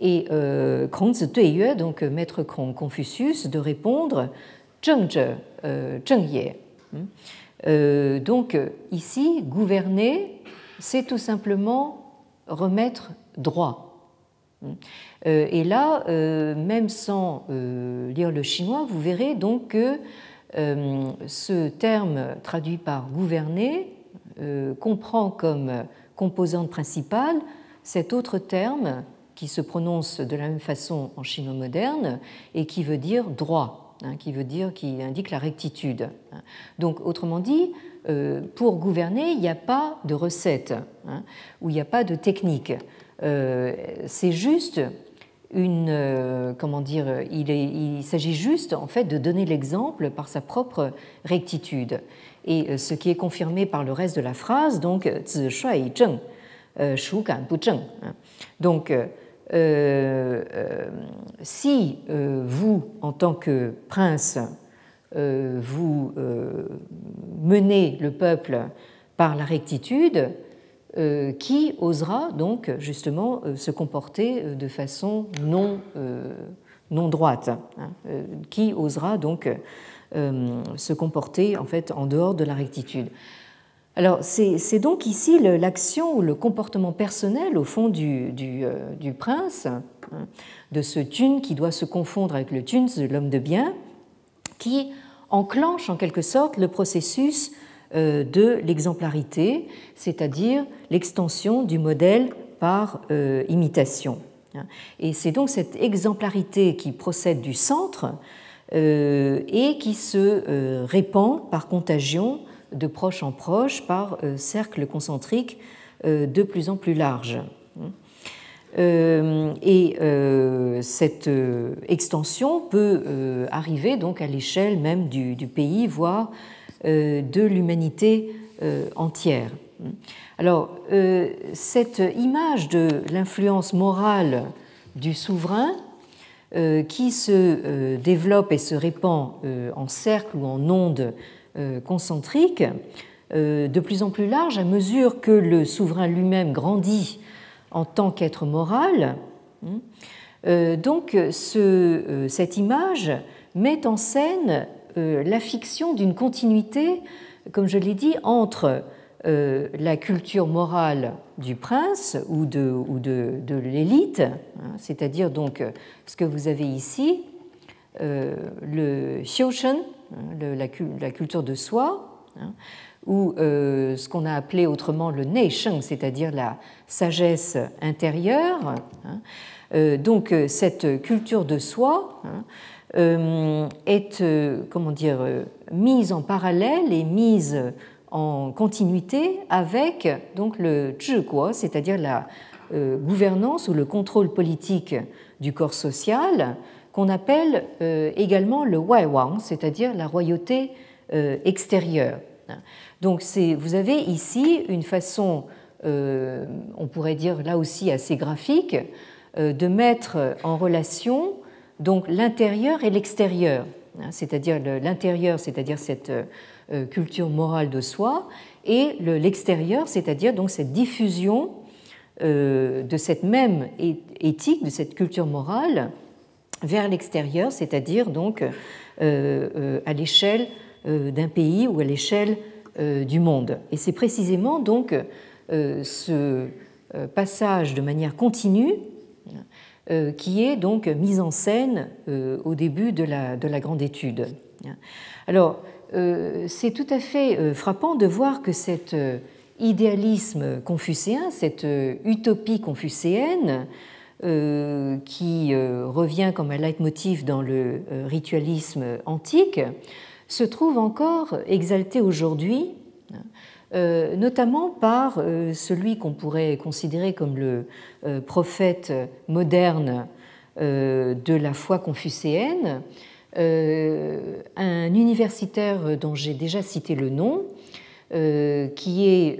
Et euh, donc euh, maître Confucius, de répondre Zheng Zhe, euh, Ye. Hmm. donc ici, gouverner, c'est tout simplement remettre droit. Hmm. Et là, même sans lire le chinois, vous verrez donc que ce terme traduit par gouverner comprend comme composante principale cet autre terme qui se prononce de la même façon en chinois moderne et qui veut dire droit, hein, qui veut dire qui indique la rectitude. Donc, autrement dit, euh, pour gouverner, il n'y a pas de recette hein, ou il n'y a pas de technique. Euh, c'est juste une, euh, comment dire, il, s'agit juste en fait de donner l'exemple par sa propre rectitude. Et ce qui est confirmé par le reste de la phrase, donc zi shui. Hein. Donc si euh, vous, en tant que prince, vous menez le peuple par la rectitude, qui osera donc justement se comporter de façon non, non droite hein, Qui osera donc se comporter en fait en dehors de la rectitude? Alors c'est donc ici l'action ou le comportement personnel au fond du, euh, prince, hein, de ce Thun qui doit se confondre avec le Thun, l'homme de bien, qui enclenche en quelque sorte le processus euh, de l'exemplarité, c'est-à-dire l'extension du modèle par euh, imitation. Et c'est donc cette exemplarité qui procède du centre et qui se répand par contagion de proche en proche, par cercle concentrique de plus en plus large. et cette extension peut arriver donc à l'échelle même du, du, pays, voire euh, de l'humanité euh, entière. Alors, euh, cette image de l'influence morale du souverain qui se développe et se répand en cercle ou en ondes concentriques, de plus en plus large à mesure que le souverain lui-même grandit en tant qu'être moral. Donc cette image met en scène euh, la fiction d'une continuité, comme je l'ai dit, entre euh, la culture morale du prince ou de, l'élite, hein, c'est-à-dire donc ce que vous avez ici, euh, le Xiushen, hein, la, culture de soi, hein, ou ce qu'on a appelé autrement le Neisheng, c'est-à-dire la sagesse intérieure. donc cette culture de soi euh, est euh, comment dire, euh, mise en parallèle et mise en continuité avec donc le zhiguo, c'est-à-dire la gouvernance ou le contrôle politique du corps social, qu'on appelle également le waiwang, c'est-à-dire la royauté extérieure. Donc vous avez ici une façon, on pourrait dire là aussi assez graphique, de mettre en relation donc l'intérieur et l'extérieur, hein, c'est-à-dire l'intérieur, c'est-à-dire cette euh, culture morale de soi, et l'extérieur, c'est-à-dire donc cette diffusion euh, de cette même éthique, de cette culture morale vers l'extérieur, c'est-à-dire donc euh, à l'échelle d'un pays ou à l'échelle du monde. Et c'est précisément donc ce passage de manière continue euh, qui est donc mise en scène euh, au début de la, de la grande étude. Alors, euh, c'est tout à fait frappant de voir que cet idéalisme confucéen, cette utopie confucéenne, qui revient comme un leitmotiv dans le ritualisme antique, se trouve encore exalté aujourd'hui euh, notamment par euh, celui qu'on pourrait considérer comme le euh, prophète moderne de la foi confucéenne, un universitaire dont j'ai déjà cité le nom, qui est,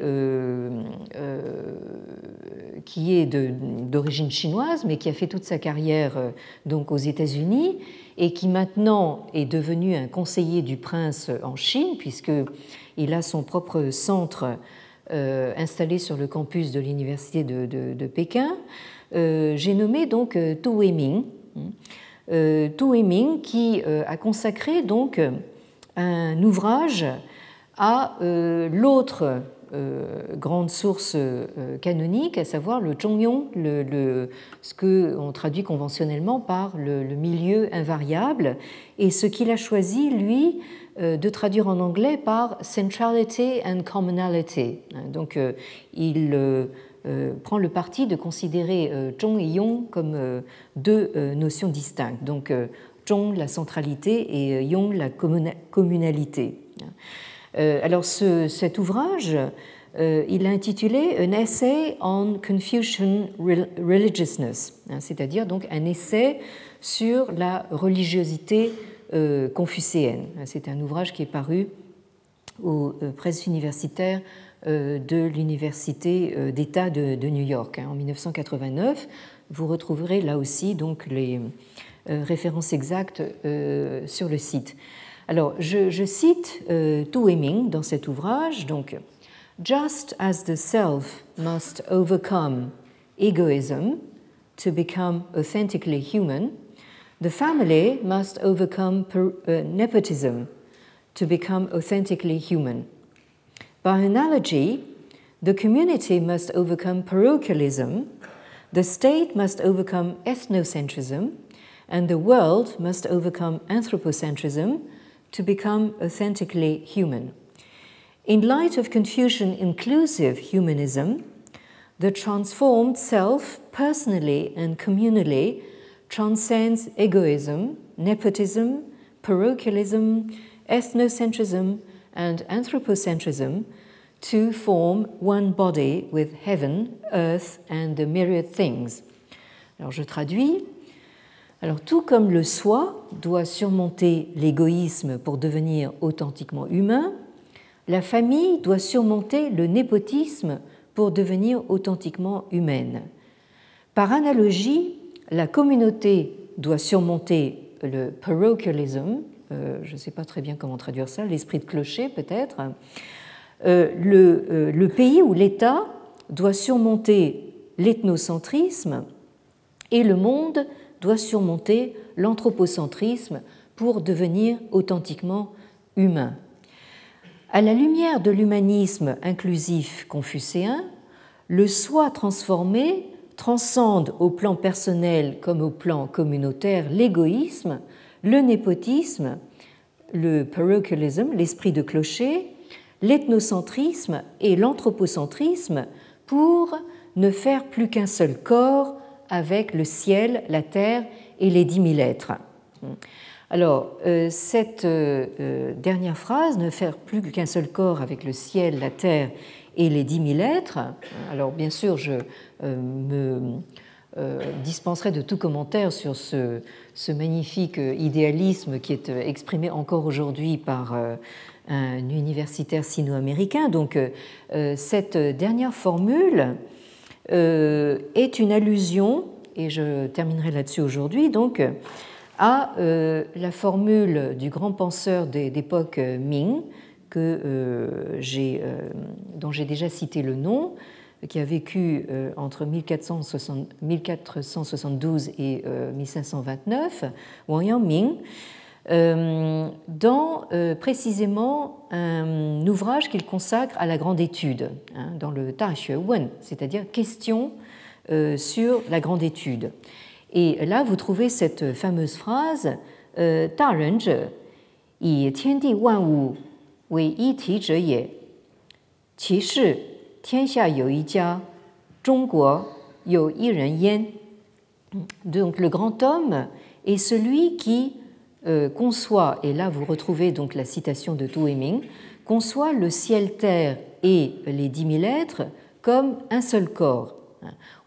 qui est d'origine chinoise, mais qui a fait toute sa carrière donc aux États-Unis et qui maintenant est devenu un conseiller du prince en Chine, puisque il a son propre centre euh, installé sur le campus de l'université de, Pékin. Euh, j'ai nommé donc euh, Tu Weiming, Tu Weiming qui a consacré donc un ouvrage à l'autre grande source canonique, à savoir le Zhongyong, le, ce qu'on traduit conventionnellement par le, le, milieu invariable, et ce qu'il a choisi, lui, euh, de traduire en anglais par centrality and commonality. Donc euh, il euh, prend le parti de considérer Zhong et Yong comme deux notions distinctes. Donc Zhong, la centralité, et Yong, la communalité. Alors cet ouvrage, il l'a intitulé An Essay on Confucian Religiousness, hein, c'est-à-dire donc un essai sur la religiosité euh, confucéenne. C'est un ouvrage qui est paru aux euh, presses universitaires euh, de l'Université d'État de, New York hein, en 1989. Vous retrouverez là aussi donc les références exactes sur le site. Alors, je, cite Tu Weiming dans cet ouvrage. Donc, Just as the self must overcome egoism to become authentically human, The family must overcome uh, nepotism to become authentically human. By analogy, the community must overcome parochialism, the state must overcome ethnocentrism, and the world must overcome anthropocentrism to become authentically human. In light of Confucian inclusive humanism, the transformed self, personally and communally, transcends egoism, nepotism, parochialism, ethnocentrism, and anthropocentrism to form one body with heaven, earth, and the myriad things. Alors je traduis. Alors tout comme le soi doit surmonter l'égoïsme pour devenir authentiquement humain, la famille doit surmonter le népotisme pour devenir authentiquement humaine. Par analogie, la communauté doit surmonter le parochialism, euh, je ne sais pas très bien comment traduire ça, l'esprit de clocher peut-être. Euh, le, euh, le, pays ou l'État doit surmonter l'ethnocentrisme et le monde doit surmonter l'anthropocentrisme pour devenir authentiquement humain. À la lumière de l'humanisme inclusif confucéen, le soi transformé transcende au plan personnel comme au plan communautaire l'égoïsme, le népotisme, le parochialism, l'esprit de clocher, l'ethnocentrisme et l'anthropocentrisme pour ne faire plus qu'un seul corps avec le ciel, la terre et les dix mille êtres. Alors, euh, cette euh, euh, dernière phrase, ne faire plus qu'un seul corps avec le ciel, la terre et les dix mille êtres, alors bien sûr, je me dispenserai de tout commentaire sur ce, ce, magnifique idéalisme qui est exprimé encore aujourd'hui par un universitaire sino-américain. Donc, cette dernière formule est une allusion, et je terminerai là-dessus aujourd'hui, donc à euh, la formule du grand penseur d'époque euh, Ming, que, euh, dont j'ai déjà cité le nom, qui a vécu entre 1472 et 1529, Wang Yang dans précisément un ouvrage qu'il consacre à la grande étude, hein, dans le Ta Wen, c'est-à-dire question sur la grande étude. Et là, vous trouvez cette fameuse phrase euh, Donc le grand homme est celui qui euh, conçoit, et là vous retrouvez donc la citation de Tu Ming, conçoit le ciel-terre et les dix mille êtres comme un seul corps.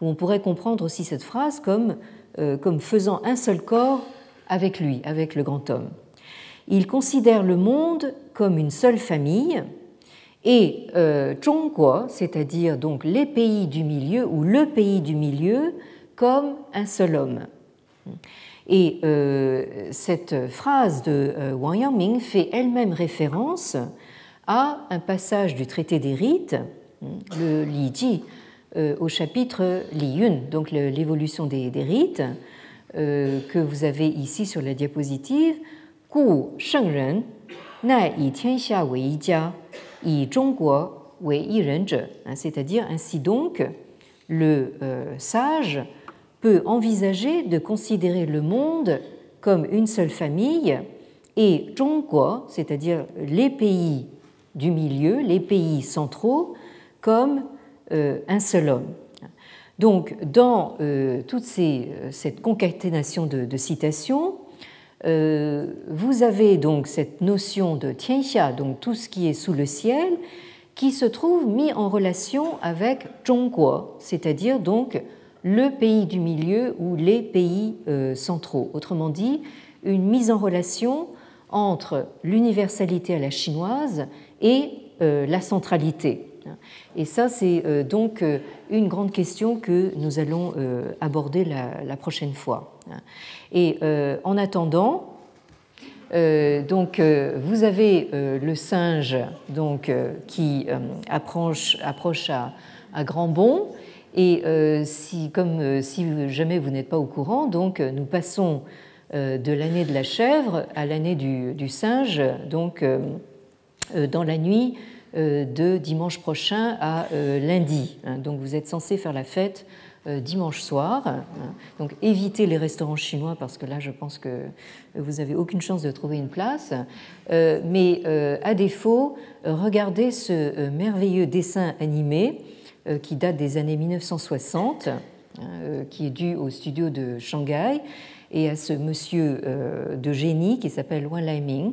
on pourrait comprendre aussi cette phrase comme euh, comme faisant un seul corps avec lui, avec le grand homme. Il considère le monde comme une seule famille et euh, c'est-à-dire donc les pays du milieu ou le pays du milieu, comme un seul homme. Et euh, cette phrase de Wang Yangming fait elle-même référence à un passage du traité des rites, le Li Ji, euh, au chapitre Li Yun, donc l'évolution des, rites, euh, que vous avez ici sur la diapositive. Gu C'est-à-dire, ainsi donc, le euh, sage peut envisager de considérer le monde comme une seule famille et Zhongguo, c'est-à-dire les pays du milieu, les pays centraux, comme euh, un seul homme. Donc, dans euh, toute euh, cette concaténation de, citations, vous avez donc cette notion de tianxia, donc tout ce qui est sous le ciel, qui se trouve mis en relation avec Zhongguo, c'est-à-dire donc le pays du milieu ou les pays centraux. Autrement dit, une mise en relation entre l'universalité à la chinoise et la centralité. Et ça, c'est euh, donc euh, une grande question que nous allons euh, aborder la, prochaine fois. Et en attendant, donc, vous avez le singe donc, qui approche, à, à grands bonds. Et si, comme si jamais vous n'êtes pas au courant, donc nous passons de l'année de la chèvre à l'année du, singe, donc dans la nuit euh, de dimanche prochain à euh, lundi. Hein. Donc vous êtes censé faire la fête dimanche soir. Hein. Donc évitez les restaurants chinois parce que là, je pense que vous n'avez aucune chance de trouver une place. mais à défaut, regardez ce merveilleux dessin animé qui date des années 1960, qui est dû au studio de Shanghai et à ce monsieur euh, de génie qui s'appelle Wan Laiming.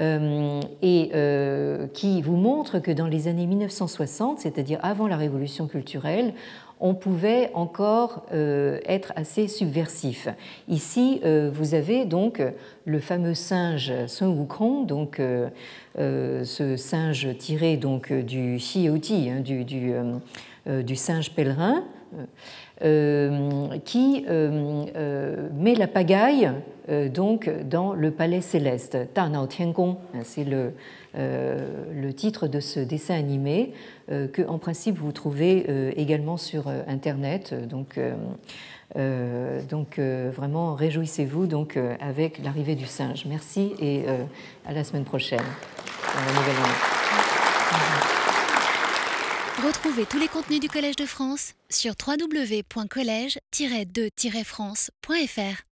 Euh, et euh, qui vous montre que dans les années 1960, c'est-à-dire avant la révolution culturelle, on pouvait encore être assez subversif. Ici, vous avez donc le fameux singe Sun Wukong, donc ce singe tiré donc du Xiaoti, hein, du, du, du singe pèlerin. Euh, qui euh, euh, met la pagaille donc dans le palais céleste. Ta Nao Tiangong, hein, c'est le, le titre de ce dessin animé que en principe vous trouvez également sur internet. Donc, donc vraiment réjouissez-vous donc avec l'arrivée du singe. Merci et à la semaine prochaine. Retrouvez tous les contenus du Collège de France sur www.colège-2-france.fr.